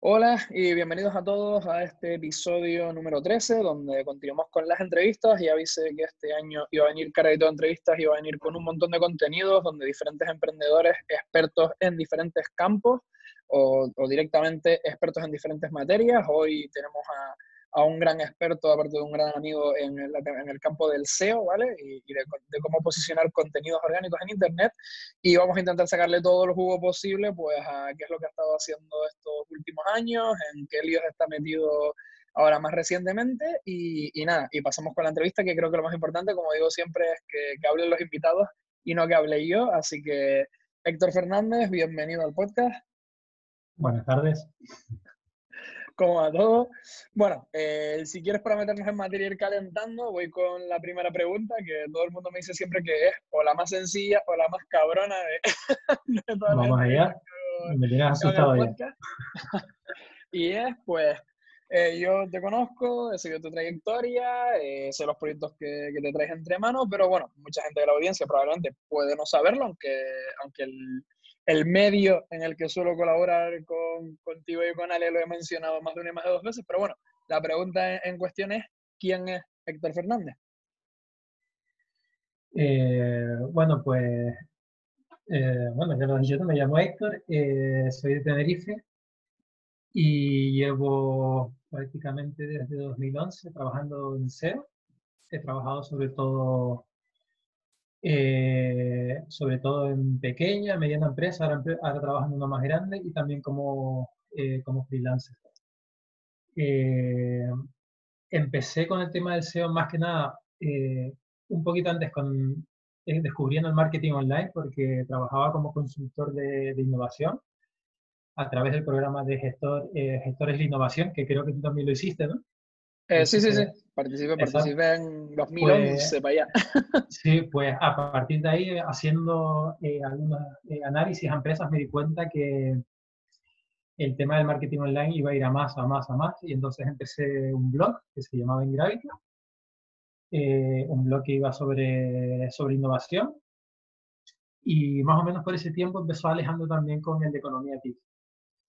Hola y bienvenidos a todos a este episodio número 13, donde continuamos con las entrevistas. Ya avisé que este año iba a venir cargadito de entrevistas, iba a venir con un montón de contenidos donde diferentes emprendedores, expertos en diferentes campos o, o directamente expertos en diferentes materias. Hoy tenemos a a un gran experto, aparte de un gran amigo en el, en el campo del SEO, ¿vale? Y, de, cómo posicionar contenidos orgánicos en Internet. Y vamos a intentar sacarle todo el jugo posible, pues, a qué es lo que ha estado haciendo estos últimos años, en qué líos está metido ahora más recientemente. Y, y, nada, y pasamos con la entrevista, que creo que lo más importante, como digo siempre, es que, que hablen los invitados y no que hable yo. Así que, Héctor Fernández, bienvenido al podcast. Buenas tardes como a todo. Bueno, eh, si quieres para meternos en materia ir calentando, voy con la primera pregunta, que todo el mundo me dice siempre que es o la más sencilla o la más cabrona de, de Vamos allá. Me tienes asustado ya. y es, pues, eh, yo te conozco, he seguido tu trayectoria, eh, sé los proyectos que, que, te traes entre manos, pero bueno, mucha gente de la audiencia probablemente puede no saberlo, aunque, aunque el, el medio en el que suelo colaborar con, contigo y con Ale lo he mencionado más de una y más de dos veces, pero bueno, la pregunta en, cuestión es, ¿quién es Héctor Fernández? Eh, bueno, pues, eh, bueno, ya lo he me llamo Héctor, eh, soy de Tenerife y llevo prácticamente desde 2011 trabajando en SEO. He trabajado sobre todo eh, sobre todo en pequeña, mediana empresa, ahora, ahora en una más grande y también como, eh, como freelancer. Eh, empecé con el tema del SEO más que nada un poquito antes con descubriendo el marketing online porque trabajaba como consultor de, de innovación a través del programa de gestor, gestores de innovación, que creo que tú también lo hiciste, ¿no? Eh, sí, sí, sí. Participé, participé en 2011 pues, para allá. Sí, pues a partir de ahí, haciendo eh, algunos eh, análisis a empresas, me di cuenta que el tema del marketing online iba a ir a más, a más, a más. Y entonces empecé un blog que se llamaba Ingravita, un blog que iba sobre, sobre innovación. Y más o menos por ese tiempo empezó alejando también con el de economía TIC.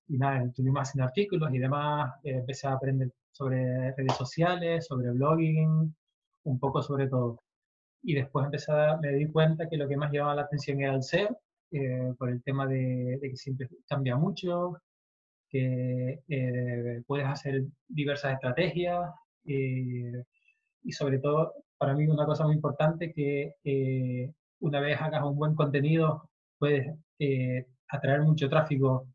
Y nada, estuvimos haciendo artículos y demás, empecé a aprender sobre redes sociales, sobre blogging, un poco sobre todo. Y después empecé a, me di cuenta que lo que más llamaba la atención era el SEO, eh, por el tema de, que siempre cambia mucho, que eh, puedes hacer diversas estrategias eh, y sobre todo, para mí una cosa muy importante que una vez hagas un buen contenido, puedes atraer mucho tráfico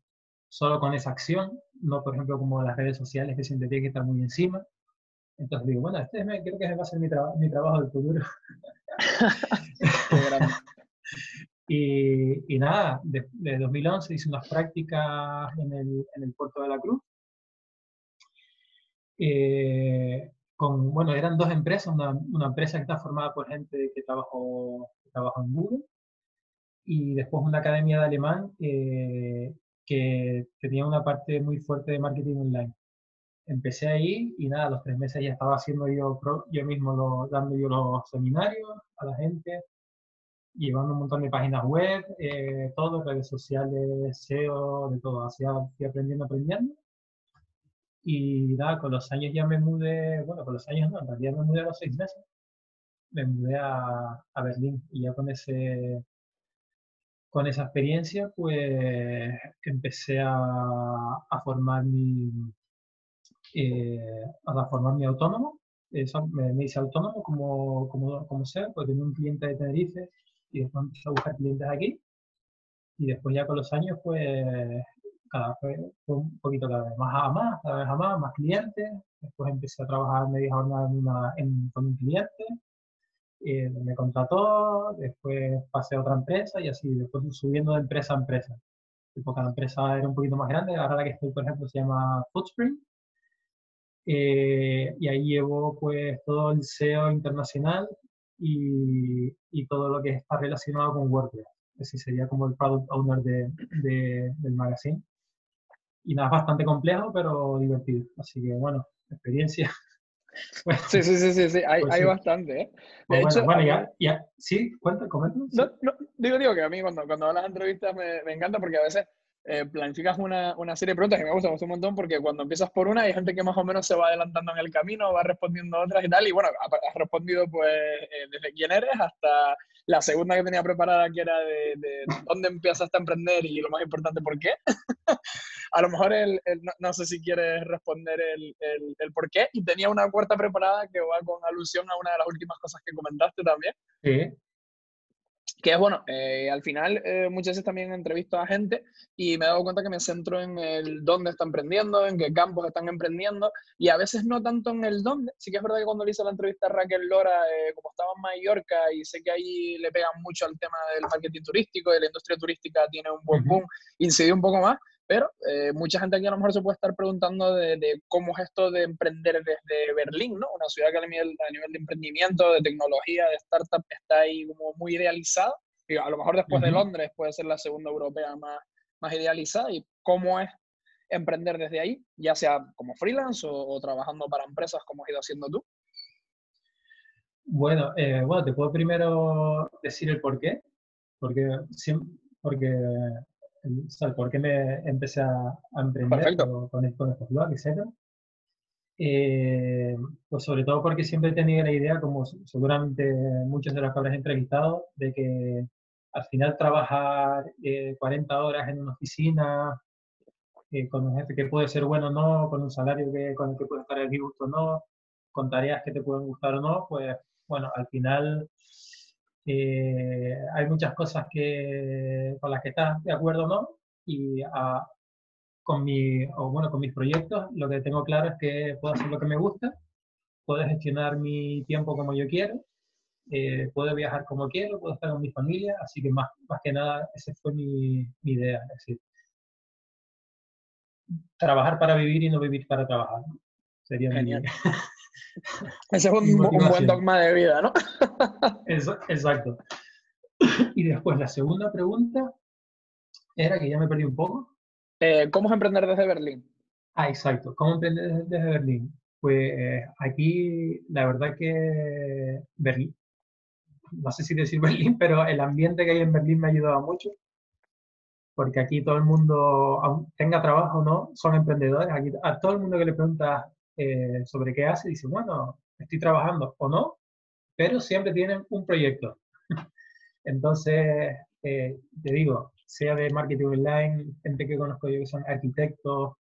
solo con esa acción no por ejemplo como las redes sociales que siempre que estar muy encima. Entonces digo, bueno, este creo que va a ser mi, mi trabajo del futuro. y, y, nada, de, 2011 hice unas prácticas en el, en el puerto de la Cruz. Eh, con, bueno, eran dos empresas, una, una, empresa que está formada por gente que trabajó, que trabajó en Google y después una academia de alemán eh, que tenía una parte muy fuerte de marketing online. Empecé ahí y nada, a los tres meses ya estaba haciendo yo, yo mismo dando yo los seminarios a la gente, llevando un montón de páginas web, eh, todo, redes sociales, SEO, de todo. Así fui aprendiendo, aprendiendo. Y nada, con los años ya me mudé, bueno, con los años no, en realidad me mudé a los seis meses. Me mudé a, a Berlín y ya con ese con esa experiencia, pues empecé a, a formar mi, eh, a formar mi autónomo. Eso, me, me, hice autónomo como, como, como ser, pues tenía un cliente de Tenerife y después empecé a buscar clientes aquí. Y después ya con los años, pues cada vez fue un poquito cada vez más a más, cada vez a más, más clientes. Después empecé a trabajar media jornada en una, en, con un cliente eh, me contrató, después pasé a otra empresa y así, después subiendo de empresa a empresa. Porque la empresa era un poquito más grande, ahora la que estoy, por ejemplo, se llama Footspring. Eh, y ahí llevo pues todo el SEO internacional y, y, todo lo que está relacionado con WordPress. Ese sería como el product owner de, de, del magazine. Y nada, es bastante complejo, pero divertido. Así que bueno, experiencia sí, sí, sí, sí, sí. Hay, pues hay bastante, ¿eh? De pues hecho, bueno, ya, ya, sí, cuenta, comenta. No, no, digo, digo que a mí cuando, cuando las entrevistas me, me encanta porque a veces eh, planificas una, una, serie de preguntas que me gusta, me gusta un montón porque cuando empiezas por una hay gente que más o menos se va adelantando en el camino, va respondiendo otras y tal, y bueno, has respondido pues eh, desde quién eres hasta la segunda que tenía preparada que era de, de dónde empiezas a emprender y lo más importante, ¿por qué? a lo mejor el, no, no, sé si quieres responder el, el, el, por qué, y tenía una cuarta preparada que va con alusión a una de las últimas cosas que comentaste también. Sí que es bueno, eh, al final eh, muchas veces también entrevisto a gente y me he dado cuenta que me centro en el dónde están emprendiendo, en qué campos están emprendiendo y a veces no tanto en el dónde. Sí que es verdad que cuando le hice la entrevista a Raquel Lora, eh, como estaba en Mallorca y sé que ahí le pegan mucho al tema del marketing turístico y la industria turística tiene un buen boom, incidí un poco más, pero eh, mucha gente aquí a lo mejor se puede estar preguntando de, cómo es esto de emprender desde Berlín, ¿no? Una ciudad que a nivel, a nivel de emprendimiento, de tecnología, de startup, está ahí como muy idealizada. Y a lo mejor después de Londres puede ser la segunda europea más, más idealizada. ¿Y cómo es emprender desde ahí, ya sea como freelance o, trabajando para empresas como has ido haciendo tú? Bueno, eh, bueno, te puedo primero decir el por qué. Porque, porque el, por qué me empecé a, emprender con, con, estos blogs, etc. Eh, pues sobre todo porque siempre he tenido la idea, como seguramente muchos de los que habrás entrevistado, de que al final trabajar 40 eh, horas en una oficina, eh, con un jefe que puede ser bueno o no, con un salario que, con el que puedes estar a gusto o no, con tareas que te pueden gustar o no, pues bueno, al final eh, hay muchas cosas que, con las que estás de acuerdo o no, y ah, con, mi, o bueno, con mis proyectos lo que tengo claro es que puedo hacer lo que me gusta, puedo gestionar mi tiempo como yo quiero, eh, puedo viajar como quiero, puedo estar con mi familia, así que más, más que nada esa fue mi, mi idea, es decir, trabajar para vivir y no vivir para trabajar. Sería Genial. Ese es un, buen dogma de vida, ¿no? exacto. Y después la segunda pregunta era que ya me perdí un poco. Eh, ¿Cómo es emprender desde Berlín? Ah, exacto. ¿Cómo emprender desde, Berlín? Pues eh, aquí la verdad que Berlín, no sé si decir Berlín, pero el ambiente que hay en Berlín me ha ayudado mucho. Porque aquí todo el mundo, tenga trabajo o no, son emprendedores. Aquí a todo el mundo que le pregunta eh, sobre qué hace, dice, bueno, estoy trabajando o no, pero siempre tienen un proyecto. Entonces, eh, te digo, sea de marketing online, gente que conozco yo que son arquitectos,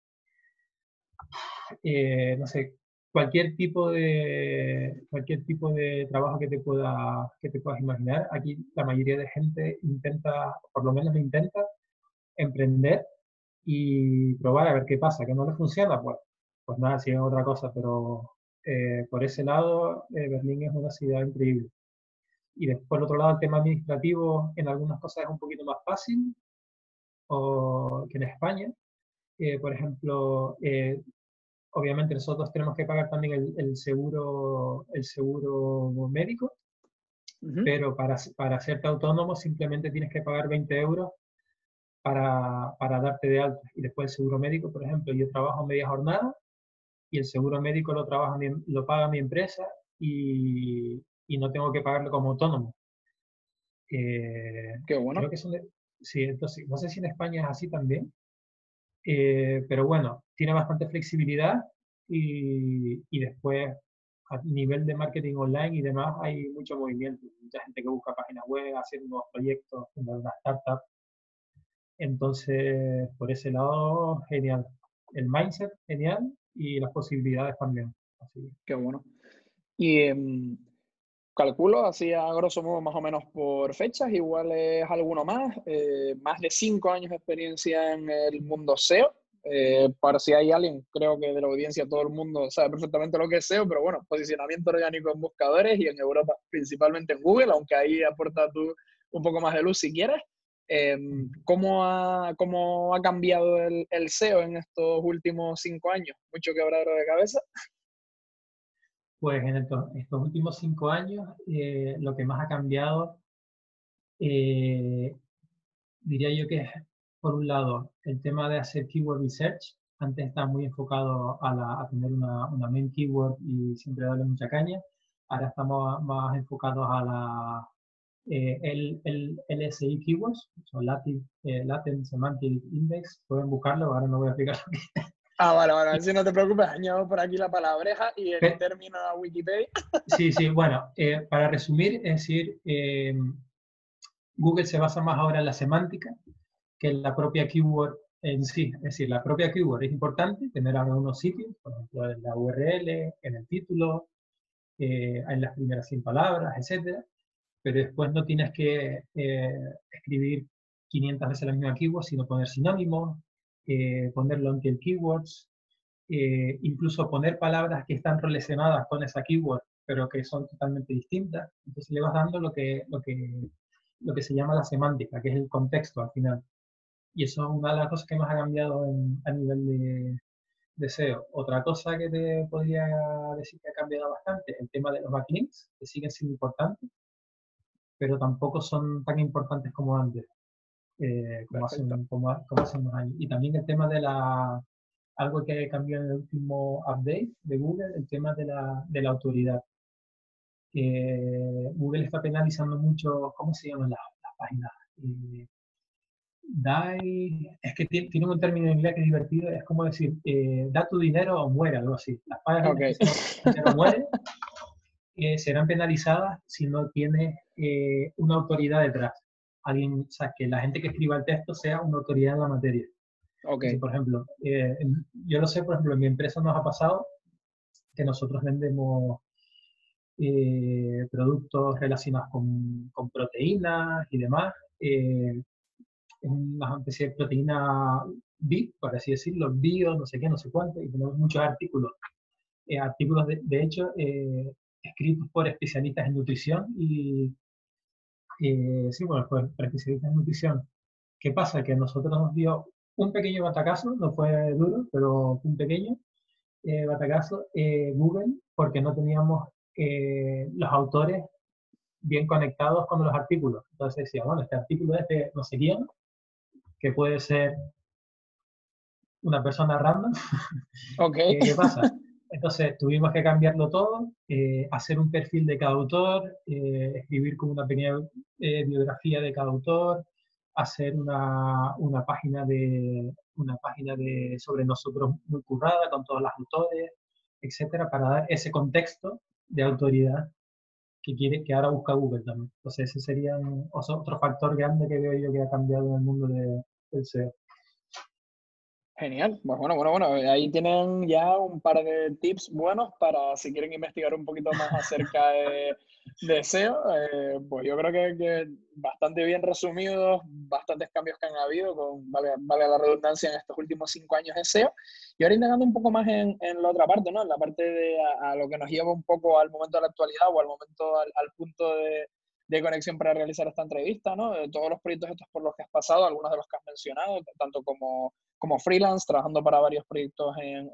eh, no sé, cualquier tipo de cualquier tipo de trabajo que te pueda que te puedas imaginar aquí la mayoría de gente intenta por lo menos intenta emprender y probar a ver qué pasa que no le funciona pues pues nada, siguen otra cosa, pero eh, por ese lado, eh, Berlín es una ciudad increíble. Y después, por otro lado, el tema administrativo en algunas cosas es un poquito más fácil o, que en España. Eh, por ejemplo, obviamente nosotros tenemos que pagar también el, seguro, el seguro médico, pero para, para hacerte autónomo simplemente tienes que pagar 20 euros para, para, darte de alta. Y después el seguro médico, por ejemplo, yo trabajo media jornada y el seguro médico lo, trabaja lo paga mi empresa y, y no tengo que pagarlo como autónomo. Eh, Qué bueno. que sí, entonces, no sé si en España es así también, eh, pero bueno, tiene bastante flexibilidad y, y, después a nivel de marketing online y demás hay mucho movimiento, mucha gente que busca páginas web, hacer nuevos proyectos, una startup. Entonces, por ese lado, genial. El mindset, genial y las posibilidades también. Así. Qué bueno. Y em, calculo, así a grosso modo, más o menos por fechas, igual es alguno más, eh, más de cinco años de experiencia en el mundo SEO. Eh, para si hay alguien, creo que de la audiencia todo el mundo sabe perfectamente lo que es SEO, pero bueno, posicionamiento orgánico en buscadores y en Europa principalmente en Google, aunque ahí aporta tú un poco más de luz si quieres. Em, ¿cómo, ha, ¿Cómo ha cambiado el, el, SEO en estos últimos cinco años? ¿Mucho quebradero de cabeza? Pues en estos, últimos cinco años eh, lo que más ha cambiado, eh, diría yo que es, por un lado, el tema de hacer keyword research, Antes estaba muy enfocado a, tener una, main keyword y siempre darle mucha caña. Ahora estamos más enfocados a la eh, el, el, LSI keywords, o Latin, eh, Latin Semantic Index. Pueden buscarlo, ahora no voy a explicar lo que Ah, vale, vale, si no te preocupes, añado por aquí la palabreja y el término a Wikipedia. Sí, sí, bueno, eh, para resumir, es decir, eh, Google se basa más ahora en la semántica que en la propia keyword en sí. Es decir, la propia keyword es importante, tener algunos sitios, por ejemplo, en la URL, en el título, eh, en las primeras 100 palabras, etc. Pero después no tienes que escribir 500 veces la misma keyword, sino poner sinónimos, eh, poner long keywords, eh, incluso poner palabras que están relacionadas con esa keyword, pero que son totalmente distintas. Entonces le vas dando lo que, lo que, lo que se llama la semántica, que es el contexto al final. Y eso es una de las cosas que más ha cambiado a nivel de, de SEO. Otra cosa que te podría decir que ha cambiado bastante, el tema de los backlinks, que siguen siendo importantes, pero tampoco son tan importantes como antes eh, como, hace, como, hace, unos años. Y también el tema de la, algo que cambió en el último update de Google, el tema de la, de la autoridad. Google está penalizando mucho, ¿cómo se llaman las, páginas? Eh, die, es que tiene, un término en inglés que es divertido, es como decir, eh, da tu dinero o muere, algo así. Las páginas okay. que no mueren eh, serán penalizadas si no tiene eh, una autoridad detrás alguien, o sea, que la gente que escriba el texto sea una autoridad en la materia. Okay. por ejemplo, eh, yo lo sé, por ejemplo, en mi empresa nos ha pasado que nosotros vendemos eh, productos relacionados con, con, proteínas y demás. Eh, una especie de proteína B, por así decirlo, bio, no sé qué, no sé cuánto, y tenemos muchos artículos. Eh, artículos, de, de hecho, escritos por especialistas en nutrición y eh, sí, bueno, pues para especialistas en nutrición. ¿Qué pasa? Que a nosotros nos dio un pequeño batacazo, no fue duro, pero un pequeño eh, batacazo, eh, Google, porque no teníamos eh, los autores bien conectados con los artículos. Entonces decía, bueno, este artículo es de no sé quién, que puede ser una persona random. Okay. ¿Qué pasa? Entonces tuvimos que cambiarlo todo, eh, hacer un perfil de cada autor, eh, escribir como una pequeña eh, biografía de cada autor, hacer una, una, página, de, una página de, sobre nosotros muy currada con todos los autores, etcétera, para dar ese contexto de autoridad que quiere que ahora busca Google también. Entonces ese sería otro factor grande que veo yo que ha cambiado en el mundo de, del SEO. Genial, pues bueno, bueno, bueno, ahí tienen ya un par de tips buenos para si quieren investigar un poquito más acerca de, SEO. Eh, pues yo creo que, bastante bien resumidos, bastantes cambios que han habido, con, vale, vale, la redundancia, en estos últimos cinco años de SEO. Y ahora indagando un poco más en, en la otra parte, ¿no? En la parte de a, lo que nos lleva un poco al momento de la actualidad o al momento, al punto de, de conexión para realizar esta entrevista, ¿no? Todos los proyectos estos por los que has pasado, algunos de los que has mencionado, tanto como, como freelance, trabajando para varios proyectos en,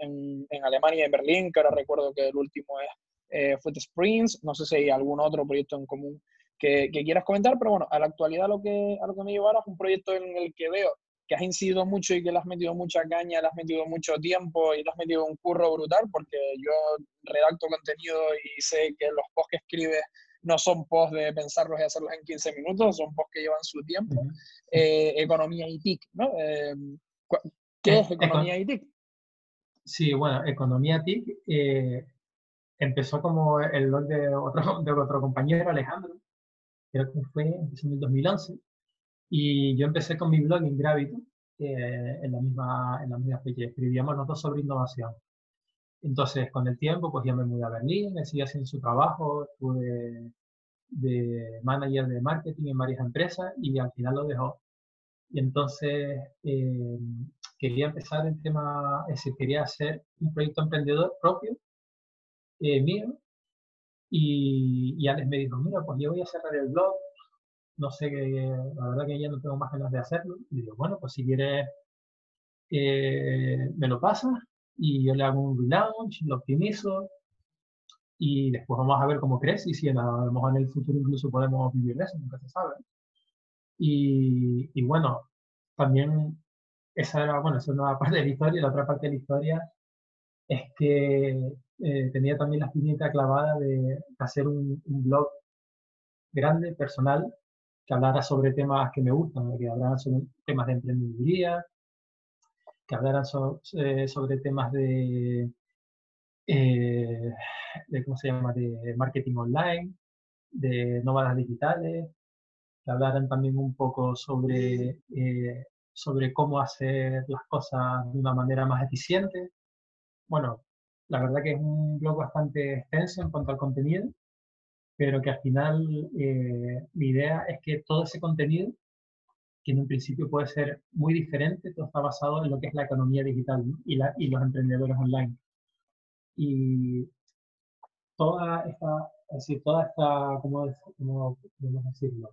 en, Alemania y en Berlín, que ahora recuerdo que el último es eh, Foot Sprints, no sé si hay algún otro proyecto en común que, que, quieras comentar, pero bueno, a la actualidad lo que, lo que me llevará es un proyecto en el que veo que has incidido mucho y que le has metido mucha caña, le has metido mucho tiempo y le has metido un curro brutal, porque yo redacto contenido y sé que los posts que escribes no son posts de pensarlos y hacerlos en 15 minutos, son posts que llevan su tiempo. Eh, economía y TIC, ¿no? Eh, ¿Qué eh, es economía y TIC? Sí, bueno, economía TIC empezó como el blog de otro, de otro compañero, Alejandro, creo que fue en el 2011, y yo empecé con mi blog en Gravity, en, la misma, en la misma fecha, escribíamos nosotros sobre innovación. Entonces, con el tiempo, pues ya me mudé a Berlín, me seguí haciendo su trabajo, estuve de manager de marketing en varias empresas y al final lo dejó. Y entonces eh, quería empezar el tema, ese, quería hacer un proyecto emprendedor propio, eh, mío, y, y Alex me dijo, mira, pues yo voy a cerrar el blog, no sé, la verdad que ya no tengo más ganas de hacerlo. Y digo, bueno, pues si quieres, eh, me lo pasas y yo le hago un relaunch, lo optimizo y después vamos a ver cómo crece y si a lo mejor en el futuro incluso podemos vivir de eso, nunca se sabe. Y, y bueno, también esa era, bueno, esa es una parte de la historia. La otra parte de la historia es que eh, tenía también la espinita clavada de hacer un, blog grande, personal, que hablara sobre temas que me gustan, que hablara sobre temas de emprendeduría, que hablaran eh, sobre temas de, eh, de, ¿cómo se llama?, de marketing online, de nómadas digitales, que hablaran también un poco sobre, eh, sobre cómo hacer las cosas de una manera más eficiente. Bueno, la verdad que es un blog bastante extenso en cuanto al contenido, pero que al final mi idea es que todo ese contenido que en un principio puede ser muy diferente, todo está basado en lo que es la economía digital y, la, y los emprendedores online. Y toda esta, es decir, toda esta, ¿cómo, cómo podemos decirlo?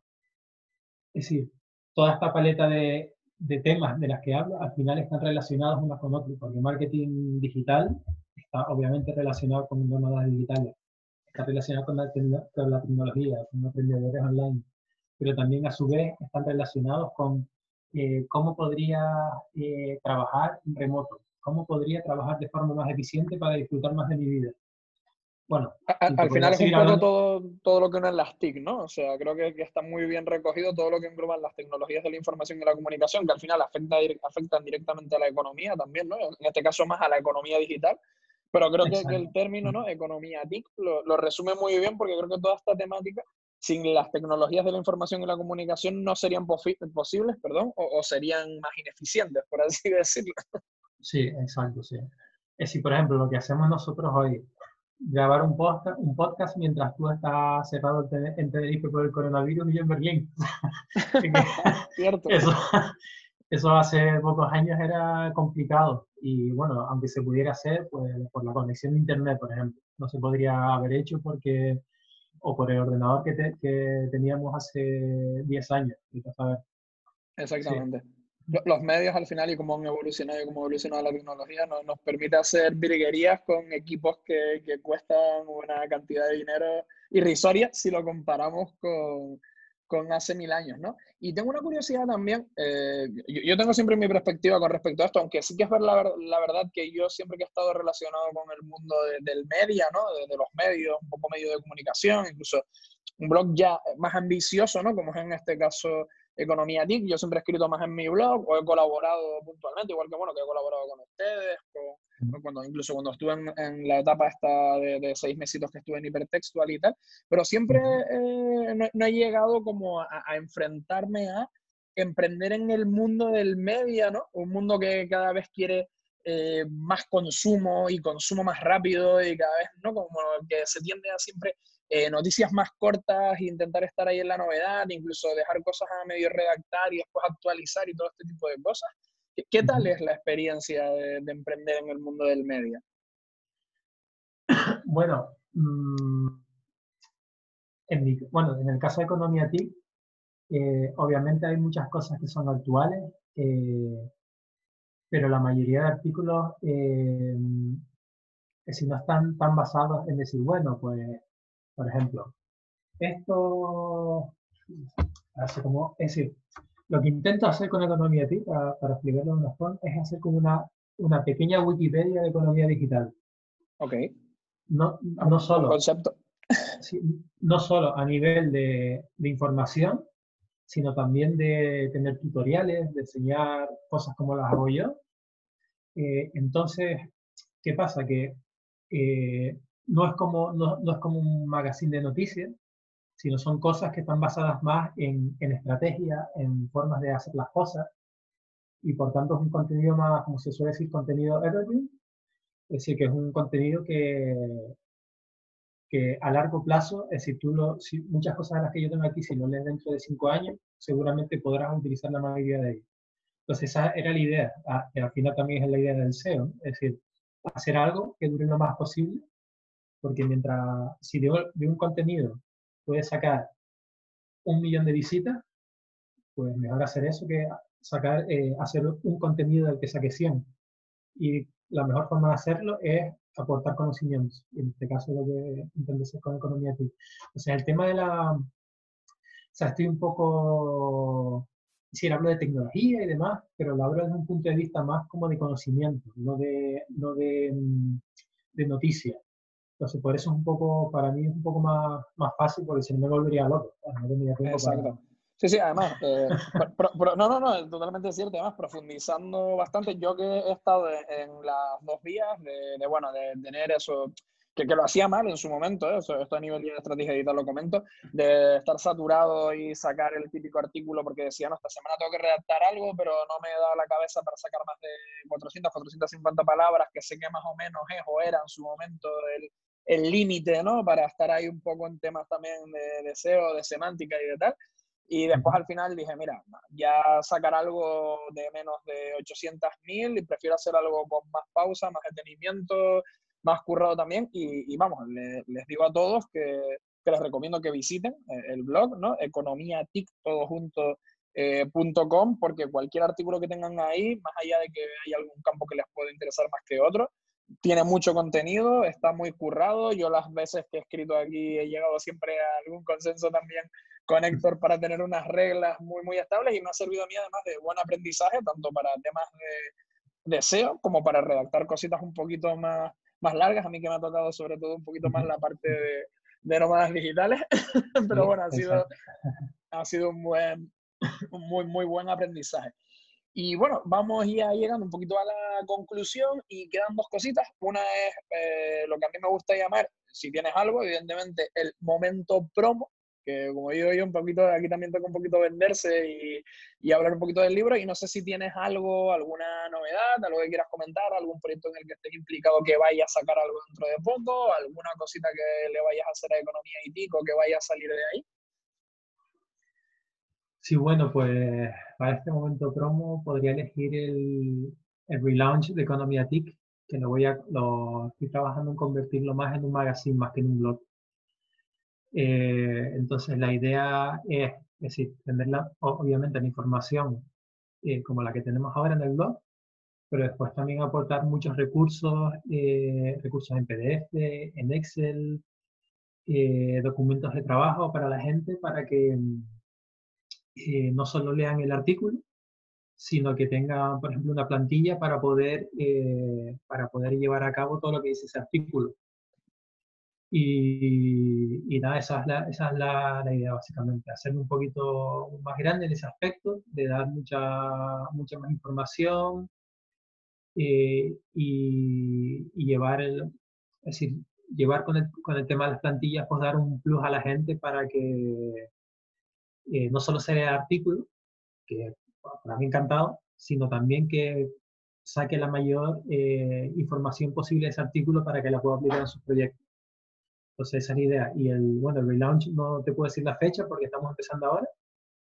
Es decir, toda esta paleta de, de temas de las que hablo, al final están relacionados unas con otras, porque marketing digital está obviamente relacionado con nómadas digitales, está relacionado con la, con la tecnología, con emprendedores online, pero también a su vez están relacionados con eh, cómo podría eh, trabajar en remoto, cómo podría trabajar de forma más eficiente para disfrutar más de mi vida. Bueno, al final es un poco todo, todo lo que una es las TIC, ¿no? O sea, creo que, que, está muy bien recogido todo lo que engloban las tecnologías de la información y la comunicación, que al final afecta, afectan directamente a la economía también, ¿no? En este caso más a la economía digital. Pero creo que, que, el término, ¿no? Economía TIC lo, lo, resume muy bien porque creo que toda esta temática sin las tecnologías de la información y la comunicación no serían posibles, perdón, o, serían más ineficientes, por así decirlo. Sí, exacto, sí. Es si, por ejemplo, lo que hacemos nosotros hoy, grabar un podcast, un podcast mientras tú estás cerrado en Tenerife por el coronavirus y yo en Berlín. Cierto. Eso, eso hace pocos años era complicado y bueno, aunque se pudiera hacer, pues por la conexión de internet, por ejemplo, no se podría haber hecho porque o por el ordenador que, que teníamos hace 10 años. Exactamente. Los medios al final y cómo han evolucionado y cómo ha evolucionado la tecnología nos, nos permite hacer virguerías con equipos que, que cuestan una cantidad de dinero irrisoria si lo comparamos con, con hace mil años, ¿no? Y tengo una curiosidad también, eh, yo, tengo siempre mi perspectiva con respecto a esto, aunque sí que es ver la, la verdad que yo siempre que he estado relacionado con el mundo del media, ¿no? De, los medios, un poco medio de comunicación, incluso un blog ya más ambicioso, ¿no? Como es en este caso Economía TIC, yo siempre he escrito más en mi blog o he colaborado puntualmente, igual que bueno, que he colaborado con ustedes, cuando, incluso cuando estuve en, la etapa esta de, seis mesitos que estuve en hipertextual y tal, pero siempre eh, no, he llegado como a, enfrentarme a emprender en el mundo del media, ¿no? Un mundo que cada vez quiere eh, más consumo y consumo más rápido y cada vez, ¿no? Como que se tiende a siempre eh, noticias más cortas e intentar estar ahí en la novedad, incluso dejar cosas a medio redactar y después actualizar y todo este tipo de cosas. ¿Qué, tal es la experiencia de, emprender en el mundo del media? Bueno, mm, en bueno, en el caso de Economía TIC, eh, obviamente hay muchas cosas que son actuales, eh, pero la mayoría de artículos, si no están tan basados en decir, bueno, pues por ejemplo, esto hace como, es decir, lo que intento hacer con Economía TIC, para, para explicarlo de una forma, es hacer como una, una pequeña Wikipedia de economía digital. Ok. No, no solo. Concepto. no solo a nivel de, de, información, sino también de tener tutoriales, de enseñar cosas como las hago yo. Eh, entonces, ¿qué pasa? Que eh, no es como, no, no es como un magazine de noticias, sino son cosas que están basadas más en, en estrategia, en formas de hacer las cosas, y por tanto es un contenido más, como se suele decir, contenido evergreen, es decir, que es un contenido que, que a largo plazo, es decir, tú lo, si muchas cosas de las que yo tengo aquí, si lo lees dentro de cinco años, seguramente podrás utilizar la mayoría de ellas. Entonces esa era la idea, ah, al final también es la idea del SEO, es decir, hacer algo que dure lo más posible porque mientras, si de, un contenido puedes sacar un millón de visitas, pues mejor hacer eso que sacar, eh, hacer un contenido del que saque 100. Y la mejor forma de hacerlo es aportar conocimientos. En este caso lo que intento hacer con Economía TIC. O sea, el tema de la... O sea, estoy un poco sí, hablo de tecnología y demás, pero lo hablo desde un punto de vista más como de conocimiento, no de, no de, mm, de noticias. Entonces, por eso es un poco, para mí es un poco más, más fácil, porque si no me volvería loco. No tendría tiempo Exacto. Sí, sí, además, eh, no, no, no, totalmente cierto. Además, profundizando bastante, yo que he estado en, las dos vías de, de bueno, de, tener eso, que, que, lo hacía mal en su momento, ¿eh? esto a nivel de estrategia editorial lo comento, de estar saturado y sacar el típico artículo porque decía, no, esta semana tengo que redactar algo, pero no me dado la cabeza para sacar más de 400, 450 palabras, que sé que más o menos es o era en su momento el, el límite, ¿no? Para estar ahí un poco en temas también de, de SEO, de semántica y de tal. Y después al final dije, mira, ya sacar algo de menos de 800.000 y prefiero hacer algo con más pausa, más detenimiento, más currado también. Y, vamos, les digo a todos que, que, les recomiendo que visiten eh, el blog, ¿no? Economiatic, todo junto, eh, porque cualquier artículo que tengan ahí, más allá de que hay algún campo que les pueda interesar más que otro, tiene mucho contenido, está muy currado. Yo las veces que he escrito aquí he llegado siempre a algún consenso también con Héctor para tener unas reglas muy, muy estables y me ha servido a mí además de buen aprendizaje, tanto para temas de, de SEO como para redactar cositas un poquito más, más largas. A mí que me ha tocado sobre todo un poquito más la parte de, de nómadas digitales, pero bueno, ha sido, ha sido un, buen, un muy, muy buen aprendizaje. Y bueno, vamos ya llegando un poquito a la conclusión y quedan dos cositas. Una es eh, lo que a mí me gusta llamar, si tienes algo, evidentemente, el momento promo, que como digo yo, un poquito, aquí también toca un poquito venderse y, y, hablar un poquito del libro. Y no sé si tienes algo, alguna novedad, algo que quieras comentar, algún proyecto en el que estés implicado que vaya a sacar algo dentro de poco, alguna cosita que le vayas a hacer a Economía y Tico que vaya a salir de ahí. Sí, bueno, pues para este momento promo podría elegir el, el relaunch de Economía TIC, que lo voy a, lo estoy trabajando en convertirlo más en un magazine más que en un blog. Eh, entonces la idea es, es decir, tener obviamente la información eh, como la que tenemos ahora en el blog, pero después también aportar muchos recursos, eh, recursos en PDF, en Excel, documentos de trabajo para la gente para que eh, no solo lean el artículo, sino que tengan, por ejemplo, una plantilla para poder, eh, para poder llevar a cabo todo lo que dice ese artículo. Y, nada, esa es, la, esa es la, la, idea básicamente, hacerme un poquito más grande en ese aspecto, de dar mucha, mucha más información eh, y, y, llevar el, es decir, llevar con el, con el tema de las plantillas, pues dar un plus a la gente para que eh, no solo el artículo, que para mí encantado, sino también que saque la mayor eh, información posible de ese artículo para que la pueda aplicar en sus proyectos. Entonces esa es la idea. Y el, bueno, el relaunch no te puedo decir la fecha porque estamos empezando ahora,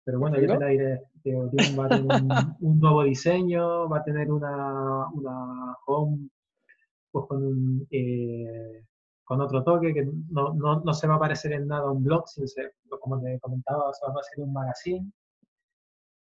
pero bueno, yo te la diré. va a tener un, nuevo diseño, va a tener una, una home pues con un, eh, con otro toque, que no, no, no, se va a parecer en nada un blog, sino se, como te comentaba, se va a hacer un magazine.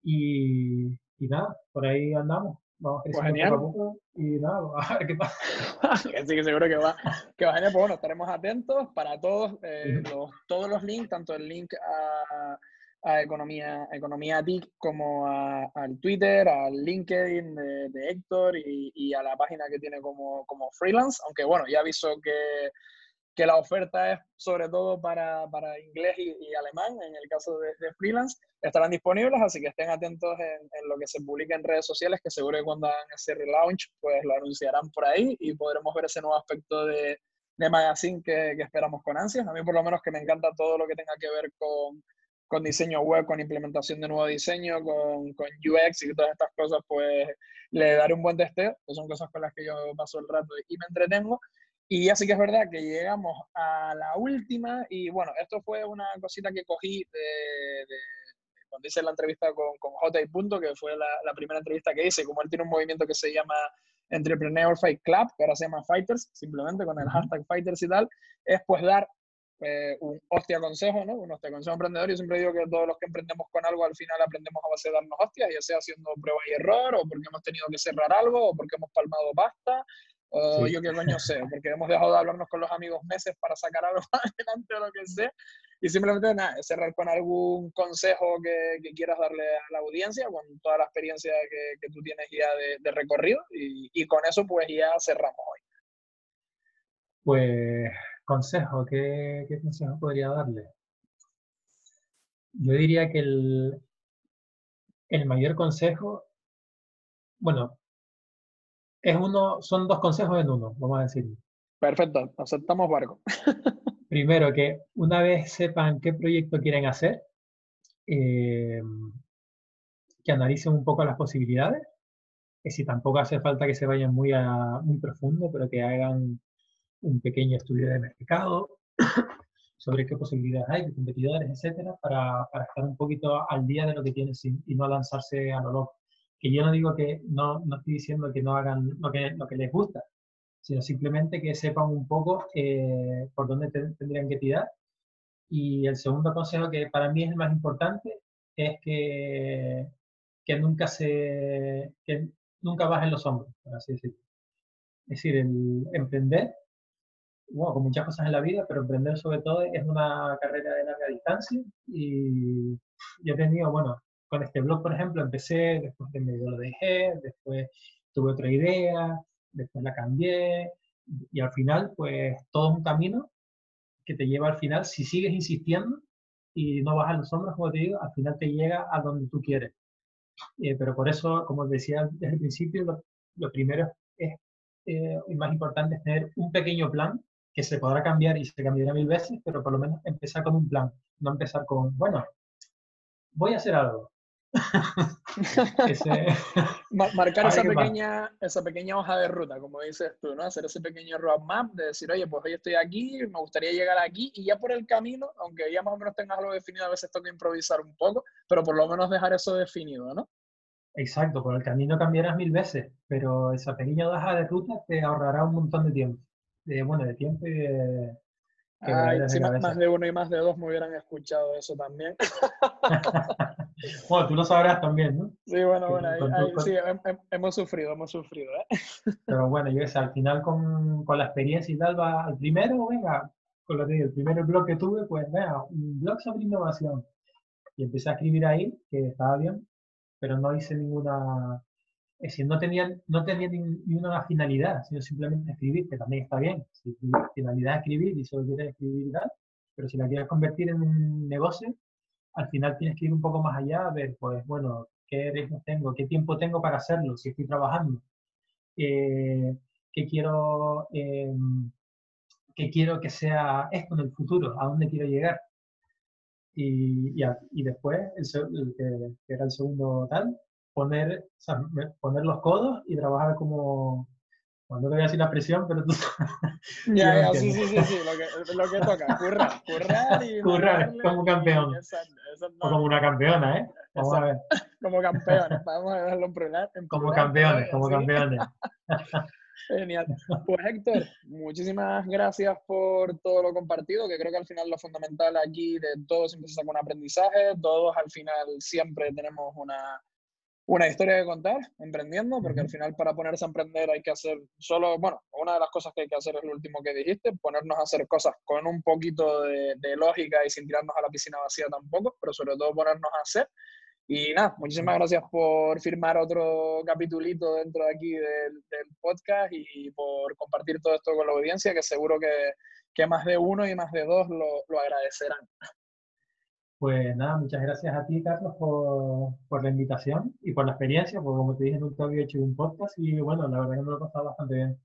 Y, y nada, por ahí andamos. Vamos pues genial. Poco y nada, a ver qué pasa. sí, que seguro que va, que va genial. Pues bueno, estaremos atentos para todos, eh, los, todos los links, tanto el link a, a Economía, Economía TIC como al Twitter, al LinkedIn de, de Héctor y, y, a la página que tiene como, como freelance, aunque bueno, ya aviso que que la oferta es sobre todo para, para inglés y, alemán, en el caso de, freelance, estarán disponibles, así que estén atentos en, en, lo que se publique en redes sociales, que seguro que cuando hagan ese relaunch, pues lo anunciarán por ahí y podremos ver ese nuevo aspecto de, de magazine que, que, esperamos con ansias. A mí por lo menos que me encanta todo lo que tenga que ver con, con diseño web, con implementación de nuevo diseño, con, con UX y todas estas cosas, pues le daré un buen testeo, que son cosas con las que yo paso el rato y me entretengo. Y así que es verdad que llegamos a la última y bueno, esto fue una cosita que cogí de, cuando hice la entrevista con, con J. Punto, que fue la, la, primera entrevista que hice, como él tiene un movimiento que se llama Entrepreneur Fight Club, que ahora se llama Fighters, simplemente con el hashtag Fighters y tal, es pues dar eh, un hostia consejo, ¿no? Un hostia consejo emprendedor. Yo siempre digo que todos los que emprendemos con algo al final aprendemos a base de darnos hostias, ya sea haciendo prueba y error, o porque hemos tenido que cerrar algo, o porque hemos palmado pasta, o yo qué coño sé, porque hemos dejado de hablarnos con los amigos meses para sacar algo adelante o lo que sea. Y simplemente nada, cerrar con algún consejo que, que, quieras darle a la audiencia, con toda la experiencia que, que tú tienes ya de, de recorrido, y, y, con eso pues ya cerramos hoy. Pues consejo, ¿qué, qué consejo podría darle? Yo diría que el, el mayor consejo, bueno, es uno, son dos consejos en uno, vamos a decir. Perfecto, aceptamos barco. Primero, que una vez sepan qué proyecto quieren hacer, eh, que analicen un poco las posibilidades, que si tampoco hace falta que se vayan muy, a, muy profundo, pero que hagan un pequeño estudio de mercado sobre qué posibilidades hay, de competidores, etcétera, para, para, estar un poquito al día de lo que tienen y no lanzarse a lo loco. Que yo no digo que, no, no estoy diciendo que no hagan lo que, les gusta, sino simplemente que sepan un poco eh, por dónde tendrían que tirar. Y el segundo consejo que para mí es el más importante es que, que nunca se que nunca bajen los hombros, por así decirlo. Es decir, el emprender bueno, con muchas cosas en la vida, pero emprender sobre todo es una carrera de larga distancia y yo he tenido, bueno, con este blog, por ejemplo, empecé, después de medio lo dejé, después tuve otra idea, después la cambié y al final, pues todo es un camino que te lleva al final, si sigues insistiendo y no bajas los hombros, como te digo, al final te llega a donde tú quieres. Eh, pero por eso, como decía desde el principio, lo, lo primero es, eh, y más importante es tener un pequeño plan que se podrá cambiar y se cambiará mil veces, pero por lo menos empezar con un plan, no empezar con, bueno, voy a hacer algo. Marcar esa pequeña, esa pequeña hoja de ruta, como dices tú, ¿no? Hacer ese pequeño roadmap de decir, oye, pues hoy estoy aquí, me gustaría llegar aquí, y ya por el camino, aunque ya más o menos tengas algo definido, a veces toca improvisar un poco, pero por lo menos dejar eso definido, ¿no? Exacto, por el camino cambiarás mil veces, pero esa pequeña hoja de ruta te ahorrará un montón de tiempo de, bueno, de tiempo y de... más de uno y más de dos me hubieran escuchado eso también. bueno, tú lo sabrás también, ¿no? Sí, bueno, bueno, ahí, sí, hemos sufrido, hemos sufrido, ¿eh? Pero bueno, yo sé, al final con, con, la experiencia y tal, va al primero, venga, con lo que digo, el primer blog que tuve, pues venga, un blog sobre innovación. Y empecé a escribir ahí, que estaba bien, pero no hice ninguna es decir, no tenía, no tenía ninguna finalidad, sino simplemente escribir, que también está bien. Si tu finalidad es escribir y solo quieres escribir tal, pero si la quieres convertir en un negocio, al final tienes que ir un poco más allá, ver, pues, bueno, qué riesgos tengo, qué tiempo tengo para hacerlo, si estoy trabajando, eh, qué quiero, eh, qué quiero que sea esto en el futuro, a dónde quiero llegar. Y, y, después, el, que era el segundo tal, poner, o sea, poner los codos y trabajar como, bueno, no te voy a decir la presión, pero tú... ya, ya, sí, sí, sí, sí, lo que, lo que toca, currar, currar y... Currar, como campeón. O como una campeona, ¿eh? Vamos a ver. como campeones, vamos a dejarlo en plural. como campeones, como campeones. Genial. Pues Héctor, muchísimas gracias por todo lo compartido, que creo que al final lo fundamental aquí de todos siempre se saca un aprendizaje, todos al final siempre tenemos una, una historia que contar emprendiendo, porque al final para ponerse a emprender hay que hacer solo, bueno, una de las cosas que hay que hacer es lo último que dijiste, ponernos a hacer cosas con un poquito de, lógica y sin tirarnos a la piscina vacía tampoco, pero sobre todo ponernos a hacer. Y nada, muchísimas gracias por firmar otro capitulito dentro de aquí del, podcast y por compartir todo esto con la audiencia, que seguro que, que más de uno y más de dos lo, lo agradecerán. Pues nada, muchas gracias a ti, Carlos, por, por, la invitación y por la experiencia, porque como te dije, nunca había hecho un podcast y bueno, la verdad que me lo he pasado bastante bien.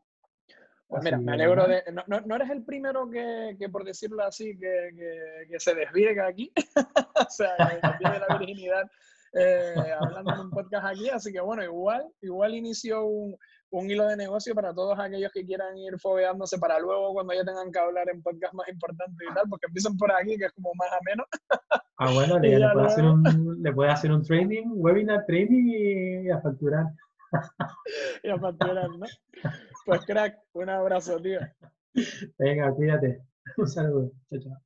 Pues mira, me alegro de... No, no, eres el primero que, que por decirlo así, que, que, que se desvirga aquí, o sea, que tiene la virginidad eh, hablando en un podcast aquí, así que bueno, igual, igual inició un, un hilo de negocio para todos aquellos que quieran ir fobeándose para luego cuando ya tengan que hablar en podcast más importantes y tal, porque empiezan por aquí, que es como más ameno. Ah, bueno, le, le, puede hacer un, le, puede hacer un, training, webinar training y a facturar. y a facturar, ¿no? Pues crack, un abrazo, tío. Venga, cuídate. Un saludo. Chao, chao.